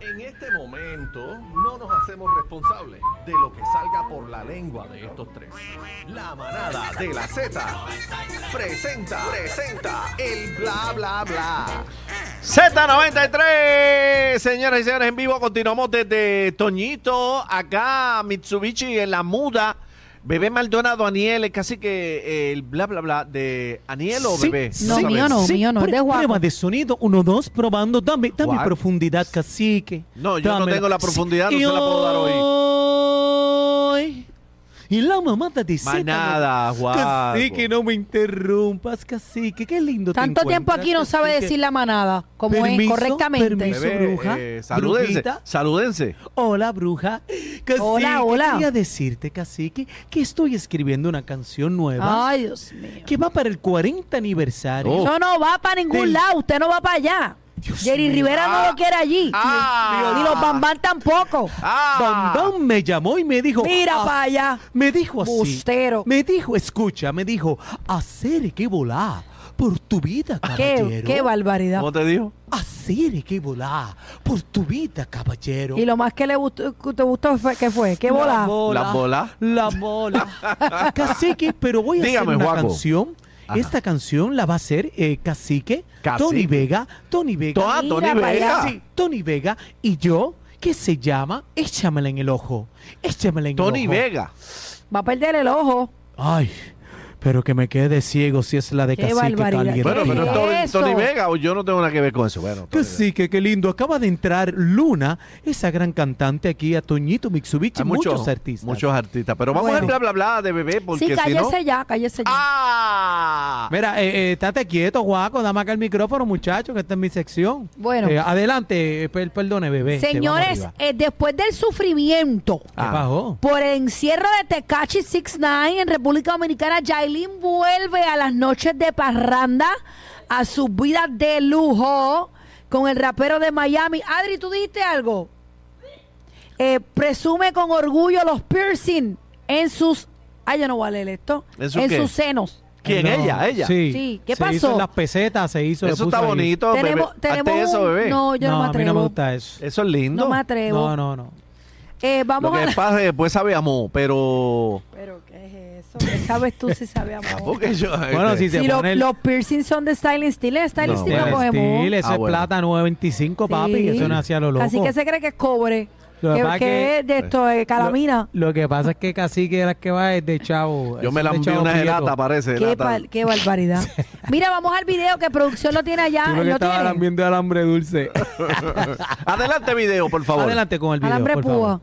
En este momento no nos hacemos responsables de lo que salga por la lengua de estos tres. La manada de la Z presenta, presenta el bla bla bla. Z93, señoras y señores, en vivo continuamos desde Toñito, acá Mitsubishi en la muda. Bebé Maldonado, Aniel, es casi que el bla bla bla de Aniel o Sí, bebé. No, Sí. mío no, Sí. mío no, es de. Prueba de sonido, uno, dos, probando. Dame, dame What? profundidad, cacique. No, yo no tengo la profundidad, no se la puedo dar hoy. hoy. Y la mamada de Más Z, nada, guapo. Cacique, no me interrumpas, cacique. Qué lindo te Tanto tiempo aquí no sabe cacique. decir la manada, como es correctamente. permiso. Bebé, bruja, eh, salúdense, brujita. salúdense. Hola, bruja. Cacique, Hola, hola. Quería decirte, cacique, que estoy escribiendo una canción nueva Ay, Dios mío. que va para el 40 aniversario. Oh. Eso no va para ningún Del- lado, usted no va para allá. Dios Jerry mío. Rivera no Ah. lo quiere allí. Ah. Ni los Bambán tampoco. Ah. Bam Bam me llamó y me dijo. Mira "Ah, para allá. Me dijo así. Bustero. Me dijo, escucha, me dijo, hacer que volar por tu vida, Qué, caballero. qué barbaridad. ¿Cómo te dijo? Hacer que volar por tu vida, caballero. Y lo más que le gustó, que te gustó fue, ¿qué fue? ¿Qué bola? La bola. La bola. La bola. cacique, pero voy a Dígame, hacer una Juaco. canción. Ajá. Esta canción la va a hacer eh, Cacique, Cacique. Tony Vega, Tony Vega. To- Mira Tony Vega. Sí, Tony Vega y yo, que se llama Échamela en el ojo. Échamela en Tony el ojo. Vega. Va a perder el ojo. Ay, pero que me quede ciego si es la de Qué Cacique. Bueno, pero es Tony, Vega o yo no tengo nada que ver con eso. Bueno, Tony Vega. Cacique, qué lindo. Acaba de entrar Luna, esa gran cantante aquí a Toñito Mitsubishi, Hay muchos, artistas. Muchos artistas. Pero vamos Bueno. a bla bla bla de bebé porque Sí, si no. cállese ya, cállese ya. ¡Ah! Mira, eh, eh, estate quieto, Juaco, dame acá el micrófono, muchacho, que esta es mi sección. Bueno. Eh, adelante, eh, per- perdone, bebé. que Señores, eh, después del sufrimiento ¿Qué Ah. pasó? por el encierro de Tecachi 69 en República Dominicana, Yailin vuelve a las noches de parranda a sus vidas de lujo con el rapero de Miami. Adri, ¿tú dijiste algo? Eh, presume con orgullo los piercing en sus... Ay, yo no voy a leer esto. ¿En su qué? sus senos. ¿Quién? No, ¿Ella? ¿Ella? Sí. Sí, ¿qué se pasó? hizo en las pesetas, se hizo. Eso está ahí. bonito, tenemos bebé. tenemos eso, bebé. No, yo no, no, me a mí atrevo. no me gusta eso. Eso es lindo. No me atrevo. No, no, no. Eh, vamos Lo a... que pasa es que después sabe amor, pero. Pero ¿qué es sabes tú si sabe amor? Porque yo. Bueno, si se Si lo- pone el- los piercings son de Styling Steel, el Styling No, Steel bueno. lo cogemos. Steel, eso Ah, es bueno. plata 9.25, papi, Sí. que eso no hacía lo loco. Así que se cree que es cobre. Lo que que, pasa es que que- es de esto, de calamina. Lo, lo que pasa es que Cacique las que va es de chavo. Yo me la chavo una gelata, parece. Qué, lata. bar- qué barbaridad. Mira, vamos al video que producción lo tiene allá. Tú lo que ¿Lo estabas tiene? lambiendo el hambre dulce. Adelante, video, por favor. Adelante con el video, Alambre por púa.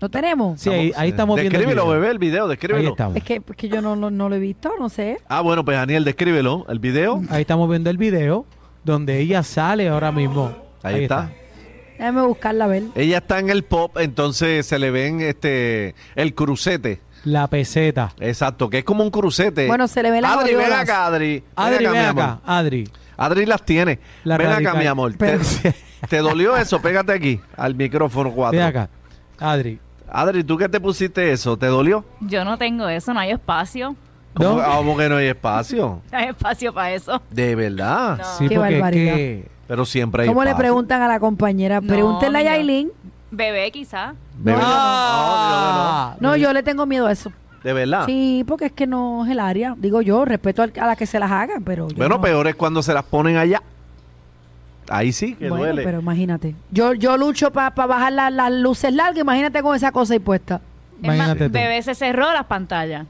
¿Lo tenemos? Sí, ahí, ahí estamos viendo el Descríbelo, video. bebé, el video, Ahí descríbelo. estamos. Es que, es que yo no, no, no lo he visto, no sé. Ah, bueno, pues Daniel, descríbelo, el video. Ahí estamos viendo el video donde ella sale ahora mismo. Ahí, está. Déjame buscarla a ver. Ella está en el pop, entonces se le ven este el crucete. La peseta. Exacto, que es como un crucete. Bueno, se le ven las Adri, ven acá, Adri. Adri, ven ven acá, mi acá. amor. Adri. Adri las tiene. La ven acá, mi amor. ¿Te, Pero- te dolió eso? Pégate aquí, al micrófono 4. Ven acá. Adri. Adri, ¿tú qué te pusiste eso? ¿Te dolió? Yo no tengo eso, no hay espacio. ¿Cómo, ¿No? ah, ¿cómo que no hay espacio? No hay espacio para eso. De verdad. No. Sí, Qué porque es barbaridad. que... Pero siempre hay ¿Cómo le espacio. preguntan a la compañera? No, Pregúntenle a mira. Yailin. Bebé, quizá. De verdad. Ah, No, yo le tengo miedo a eso. De verdad. Sí, porque es que no es el área. Digo yo, respeto al- a la que se las hagan, pero. yo Bueno, no. peor es cuando se las ponen allá. Ahí sí que Bueno, duele. pero imagínate. Yo, yo lucho para bajar la- las luces largas. Imagínate con esa cosa ahí puesta. Es más, Imagínate tú. bebé se cerró las pantallas.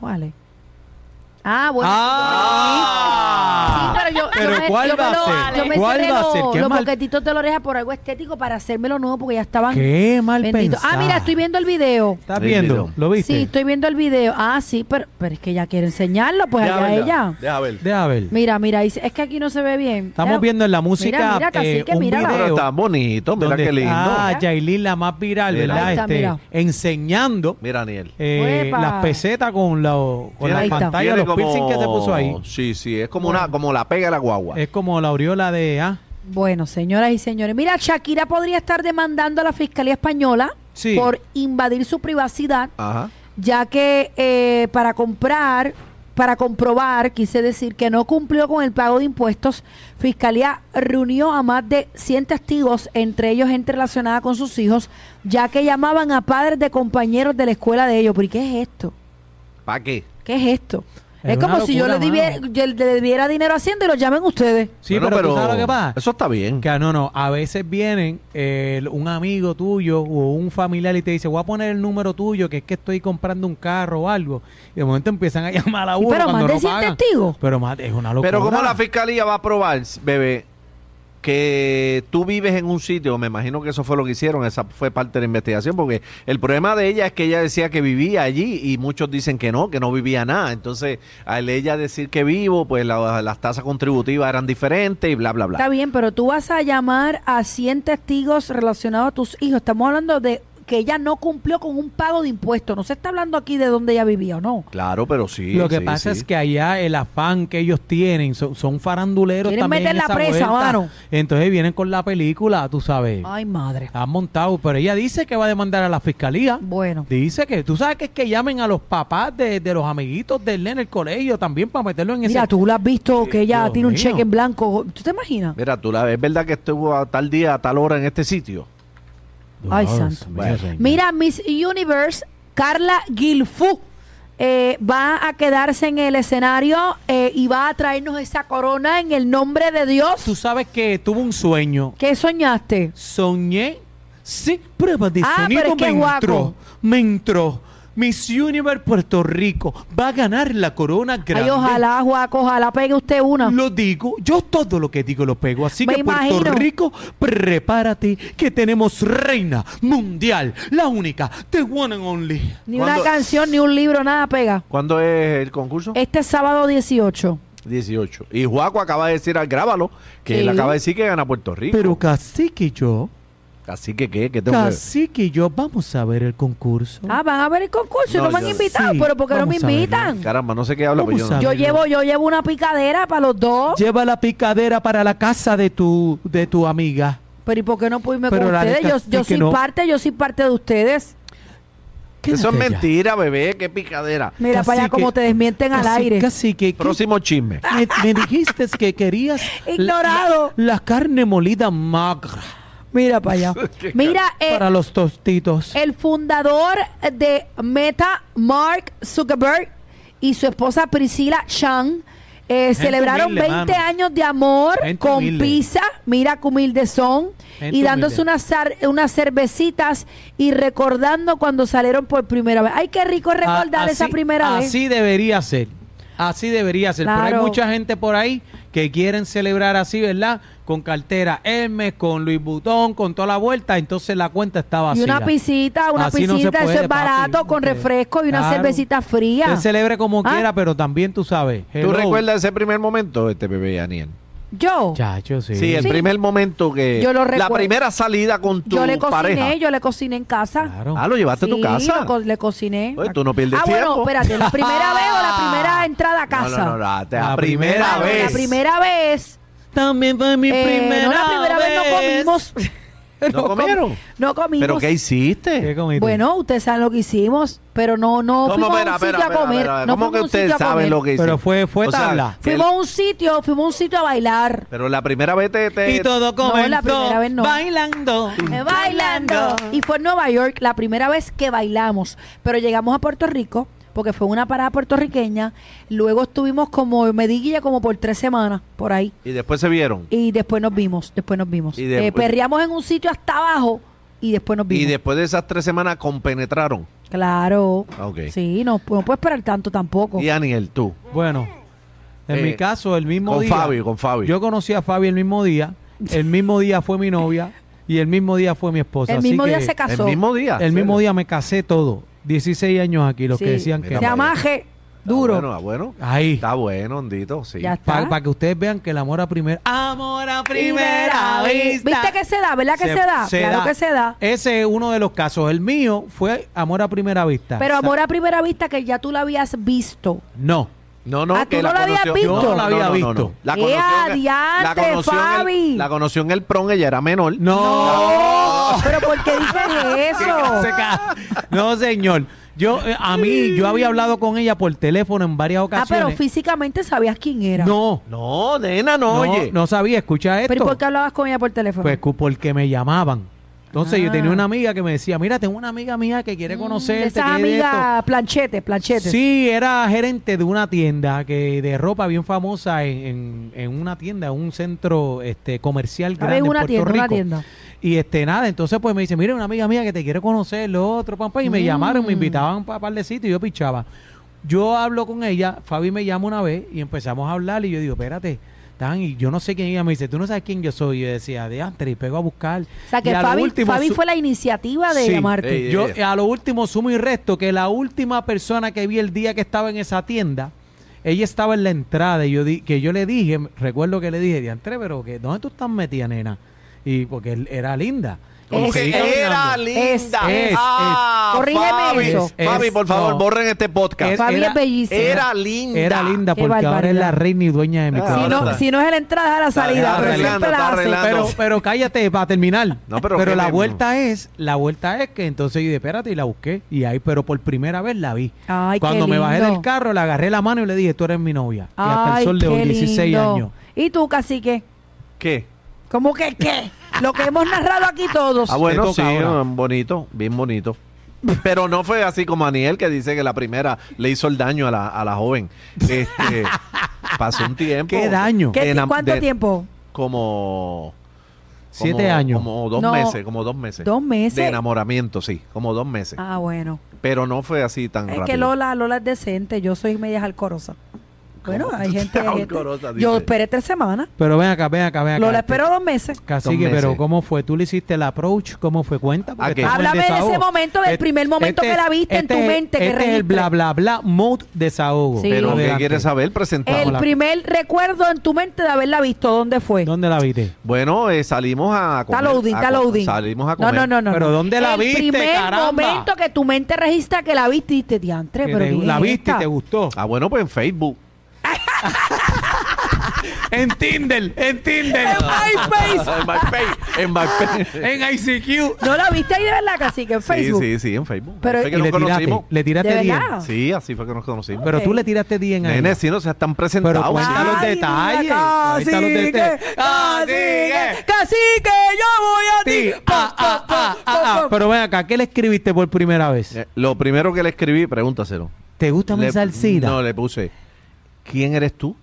¿Cuáles? Ah, bueno. Ah. Sí, pero yo, Pero yo me- ¿cuál yo va a ser? Yo me ¿Cuál va a los- ser? ¿Qué los mal- boquetitos de la oreja por algo estético para hacérmelo nuevo porque ya estaban Qué mal benditos. Ah, mira, estoy viendo el video. ¿Estás viendo? ¿Lo viste? Sí, estoy viendo el video. Ah, sí, pero, pero es que ella quiere enseñarlo, pues allá verla, ella. Deja ver. Deja ver. Mira, mira, dice- es que aquí no se ve bien. Estamos Deja- viendo en la música Mira, mira, eh, cacique, un. Pero video está bonito, mira donde qué lindo. Mira. Yailin, la más viral, Mira. ¿verdad? Está, Este, mira. enseñando Mira, Daniel. eh, las pesetas con, la, con la pantalla, los piercing que se puso ahí. Sí, sí, es como Bueno. una como la pega de la guagua. Es como la aureola de... Ah, Bueno, señoras y señores, mira, Shakira podría estar demandando a la Fiscalía Española Sí. por invadir su privacidad, Ajá. ya que eh, para comprar para comprobar, quise decir, que no cumplió con el pago de impuestos, Fiscalía reunió a más de 100 testigos, entre ellos gente relacionada con sus hijos, ya que llamaban a padres de compañeros de la escuela de ellos. ¿Pero y qué es esto? ¿Para qué? ¿Qué es esto? Es Es, como si yo le, diviera, yo le debiera dinero a Hacienda y lo llamen ustedes. Sí, Bueno, pero, ¿tú sabes lo que pasa? Eso está bien. Que no, no, a veces vienen eh, un amigo tuyo o un familiar y te dice, voy a poner el número tuyo, que es que estoy comprando un carro o algo. Y de momento empiezan a llamar a Sí, uno pero cuando más de no 100 pagan. testigos. Pero más, es una locura. Pero ¿cómo la fiscalía va a probar, bebé, que tú vives en un sitio? Me imagino que eso fue lo que hicieron, esa fue parte de la investigación, porque el problema de ella es que ella decía que vivía allí y muchos dicen que no, que no vivía nada. Entonces, al ella decir que vivo, pues la- las tasas contributivas eran diferentes y bla, bla, bla. Está bien, pero tú vas a llamar a 100 testigos relacionados a tus hijos. Estamos hablando de que ella no cumplió con un pago de impuestos. No se está hablando aquí de dónde ella vivía o no. Claro, pero sí. Lo que sí, pasa sí. es que allá el afán que ellos tienen son, son faranduleros Quieren también. meter en la esa presa, mano. Entonces vienen con la película, tú sabes. Ay, madre. Han montado, pero ella dice que va a demandar a la fiscalía. Bueno. Dice que, tú sabes que es que llamen a los papás de, de los amiguitos del nene en el colegio también para meterlo en Mira, ese... tú la has visto que ella Dios tiene un mío. cheque en blanco. ¿Tú te imaginas? Mira, tú la es verdad que estuvo a tal día, a tal hora en este sitio. Ay, santo. Bueno. Mira, Miss Universe, Carla Guilfú, eh, va a quedarse en el escenario eh, y va a traernos esa corona en el nombre de Dios. Tú sabes que tuvo un sueño. ¿Qué soñaste? Soñé. Sí, prueba de Ah, sonido pero es que me entró. Me entró. Miss Universe Puerto Rico va a ganar la corona grande. Ay, ojalá, Juaco, ojalá pegue usted una. Lo digo, yo todo lo que digo lo pego. Así Me que Puerto. Rico, prepárate que tenemos reina mundial, la única, the one and only. Ni ¿Cuándo- una canción, ni un libro, nada pega. ¿Cuándo es el concurso? Este sábado 18. 18. Y Juaco acaba de decir al grábalo que Sí. él acaba de decir que gana Puerto Rico. Pero cacique y yo, Así que, ¿qué? ¿Qué tengo que- cacique y yo, vamos a ver el concurso. Ah, van a ver el concurso y No, no me han yo- invitado, Sí, pero ¿por qué no me vamos a verlo. invitan? Caramba, no sé qué habla, pues yo Vamos no. a Yo llevo, yo llevo una picadera para los dos. Lleva la picadera para la casa de tu, de tu amiga. Pero ¿y por qué no puedo irme Pero con la ustedes? Yo, yo cacique soy no. parte, yo soy parte de ustedes. Eso es Quédate allá. mentira, bebé. Qué picadera. Mira para allá Cacique, como te desmienten al Casi- aire. Cacique, ¿qué- Próximo chisme. me, me dijiste que querías la- Ignorado. La, la carne molida magra Mira para allá. Mira, eh, para los tostitos. el fundador de Meta, Mark Zuckerberg, y su esposa Priscila Chan eh, celebraron humilde, 20 mano. años de amor Gente con humilde. pizza. Mira qué humildes son. Gente y dándose unas, unas cervecitas y recordando cuando salieron por primera vez. Ay, qué rico recordar A- esa así- primera vez. Así debería ser. Así debería ser. Pero hay mucha gente por ahí que quieren celebrar así, ¿verdad? Con cartera Hermes, con Louis Vuitton, con toda la vuelta. Entonces la cuenta está Y vacía. una pisita, una Así no se pisita, eso es barato, papi. con refresco y una Claro. cervecita fría. Usted celebre como Ah. quiera, pero también tú sabes. ¿Tú hello. recuerdas ese primer momento, este bebé Daniel? Yo, Chacho, sí. Sí, el Sí. primer momento que... Yo lo La recuerdo. primera salida con tu yo le cociné, pareja. yo le cociné en casa. Claro. Ah, ¿lo llevaste a tu Sí, casa? lo co- le cociné. Oye, tú no pierdes ah, tiempo. bueno, espérate, ¿la primera vez o la primera entrada a casa? No, no, no, la, la La primera, primera vez. La primera vez. También fue mi eh, primera no, la primera vez no comimos. ¿No com- comieron? No comimos. ¿Pero qué hiciste? ¿Qué comiste? Bueno, ustedes saben lo que hicimos, pero no, no ¿Cómo? fuimos Espera, a un sitio espera, a comer. no ¿Cómo que ustedes sitio a saben comer. lo que hiciste? Pero fue, fue O sea, tabla. que Fuimos a un sitio, fuimos a un sitio a bailar. Pero la primera vez te... te- Y todo No, comenzó la primera vez no. bailando. Eh, bailando. Y fue en Nueva York la primera vez que bailamos. Pero llegamos a Puerto Rico, porque fue una parada puertorriqueña. Luego estuvimos como Mediguilla como por tres semanas, por ahí. Y después se vieron. Y después nos vimos, después nos vimos. Y después- Eh, perreamos en un sitio hasta abajo y después nos vimos. Y después de esas tres semanas compenetraron. Claro. Ah, ok. Sí, no, no puedo esperar tanto tampoco. Y Daniel, tú. Bueno, en Eh, mi caso, el mismo con día. Fabio, con Fabio. Yo conocí a Fabio el mismo día. El mismo día fue mi novia. Y el mismo día fue mi esposa. El así mismo día que se casó. El mismo día. El mismo día me casé todo. 16 años aquí, los Sí. que decían que. Se amaje Está duro. Bueno, ah, bueno. Ahí. Está bueno, Hondito, sí. Ya está. Para que ustedes vean que el amor a primera. Amor a primera vista. ¿Viste que se da? ¿Verdad que se, da? claro que se da. Ese es uno de los casos. El mío fue amor a primera vista. Pero amor a primera vista que ya tú lo habías visto. No. No, no, Ah, que ¿tú la no la habías conoció- visto? Yo no la había visto. La ¡Eh, conoció, en- la adiante, conoció en Fabi! el, la conoció en el prom, ella era menor. No. Pero ¿por qué dices eso? No, señor. Yo, eh, a mí, yo había hablado con ella por teléfono en varias Ah, ocasiones. pero físicamente sabías quién era. no, No, nena, no, no, oye. no sabía, escucha esto. ¿Pero ¿y por qué hablabas con ella por teléfono? Pues cu- porque me llamaban. Entonces yo Ah. tenía una amiga que me decía, mira, tengo una amiga mía que quiere Mm, conocerte. Esa que de esto". amiga planchete, planchete. Sí, era gerente de una tienda que de ropa bien famosa en, en- en una tienda, un centro este comercial Ah, grande en una en Puerto tienda, una Rico. tienda. Y este nada, entonces pues me dice, mira, una amiga mía que te quiere conocer, lo otro, pam, pam", y me Mm. llamaron, me invitaban para par de sitios y yo pichaba. Yo hablo con ella, Fabi me llama una vez y empezamos a hablar y yo digo, espérate, tan, y yo no sé quién ella me dice, tú no sabes quién yo soy. Y yo decía, de antes, y pego a buscar. O sea, que Fabi, último Fabi fue la iniciativa de Sí. llamarte. Ey, yo a lo último sumo y resto que la última persona que vi el día que estaba en esa tienda, ella estaba en la entrada y yo di, que yo le dije, recuerdo que le dije, diantre, pero que ¿dónde tú estás metida, nena? Y porque él era linda. Y Es- Era caminando. linda. Es- es- Ah, Corrígeme Fabi, eso. Fabi, por favor, no. borren este podcast. Es- Fabi era- es bellísima. Era linda. Era linda porque ahora es la reina y dueña de mi Ah, si, corazón. no, si no es en la entrada, es la Está salida, pero siempre la hace. Pero, pero cállate para terminar. No, pero ¿qué la vuelta es, la vuelta es que entonces yo dije, espérate, y la busqué. Y ahí, pero por primera vez la vi. Ay, qué Cuando me bajé del carro, le agarré la mano y le dije, tú eres mi novia. y hasta el sol de hoy, qué 16 lindo. años. ¿Y tú, cacique? ¿Qué? ¿Cómo que qué? Lo que hemos narrado aquí todos. Ah, bueno, sí, ahora. um, bonito, bien bonito. Pero no fue así como Aniel que dice que la primera le hizo el daño a la, a la joven. Este, pasó un tiempo. ¿Qué daño? ¿Qué- ¿Cuánto de- tiempo? Como... Siete como- años. Como dos No. meses, como dos meses. ¿Dos meses? De enamoramiento, sí, como dos meses. Ah, bueno. Pero no fue así tan Es rápido. que Lola, Lola es decente. Yo soy media alcorosa. Bueno, ¿Cómo hay gente, hay gente- Yo esperé tres semanas. Pero ven acá, ven acá, ven acá. Lola esperó dos meses. Cacique, Dos pero. ¿cómo fue? ¿Tú le hiciste el approach? ¿Cómo fue? Cuenta. porque Háblame de ese momento, del primer momento que la viste en tu es- mente, que Este es el bla, bla, bla mode desahogo. Sí. Pero ¿qué quieres saber? Presentamos. El la- primer recuerdo en tu mente de haberla visto, ¿dónde fue? ¿Dónde la viste? Bueno, eh, salimos a comer. Está loading, a está co- loading. Salimos a No, comer. no, no, no. Pero no. ¿dónde la el viste, primer caramba? momento que tu mente registra que la viste y diantre, pero te- ¿quién la viste y esta?" te gustó. Ah, bueno, pues en Facebook. en Tinder, en Tinder. en MyPay. En MyPay. en ICQ. ¿No la viste ahí de verdad, casi que en Sí, Facebook? sí, sí, en Facebook. Pero- que Y nos le tiraste, conocimos. le tiraste ¿De 10. verdad? Sí, así fue que nos conocimos. Pero tú le tiraste 10 en Nene, ahí. si no se están presentados. Pero cuenta los detalles. mira, Cuenta los Cacique, detalles. cacique, cacique, yo voy a ti. Sí, ah, ah, ah, ah, ah. Pero ven acá, ¿qué le escribiste por primera vez? Eh, Lo primero que le escribí, pregúntaselo. ¿Te gusta mi salsita? No, le puse, ¿quién eres tú?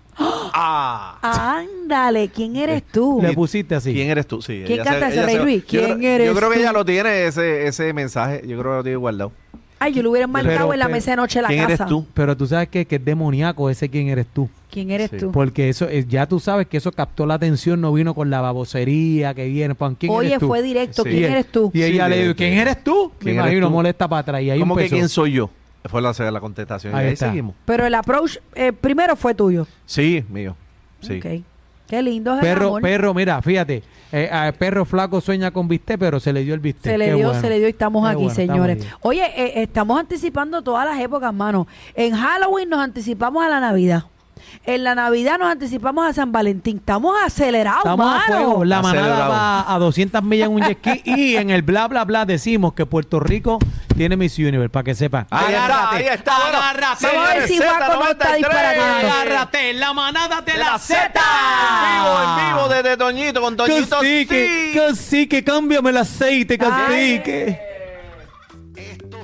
ah. Ándale, ¿quién eres tú? Le pusiste así. ¿Quién eres tú? Sí. ¿Quién ella canta se- ese, ella Rey se- Luis? yo ¿Quién creo- eres Yo creo que tú? ella lo tiene, ese, ese mensaje. Yo creo que lo tiene guardado. Ay, yo lo hubiera marcado Pero- en la pero- mesa de noche de la ¿Quién casa. eres tú? Pero tú sabes que, que es demoníaco ese quién eres tú. ¿Quién eres Sí. tú? Porque eso es- ya tú sabes que eso captó la atención, no vino con la babosería que viene. pan, ¿Quién Oye, eres tú? fue directo. Sí. ¿Quién Y- eres tú? Y ella Sí, le de- dijo, ¿quién eres tú? ¿Quién Me eres imagino, tú? molesta para atrás. Y ahí ¿Cómo que empezó. quién soy yo? Fue la, la contestación. Ahí y ahí está. seguimos. Pero el approach eh, primero fue tuyo. Sí, mío. Sí. Ok. Qué lindo es el Perro, amor. perro, mira, fíjate. eh, a perro flaco sueña con bistec, pero se le dio el bistec. Se le Qué dio, bueno. se le dio y estamos Qué aquí, bueno, señores. Oye, eh, estamos anticipando todas las épocas, mano. En Halloween nos anticipamos a la Navidad. En la Navidad nos anticipamos a San Valentín. Estamos acelerados, Estamos a fuego. La manada va a 200 millas en un jet ski y en el bla bla bla decimos que Puerto Rico tiene Miss Universe, para que sepan. Ahí está, ahí está. Bueno, agárrate. Vamos a ver si Juaco no está Z93. disparatando. Agárrate, la manada de De la la Z. En vivo, en vivo, desde Toñito, con Toñito. Cacique, sí. cacique, cámbiame el aceite, Ay. cacique.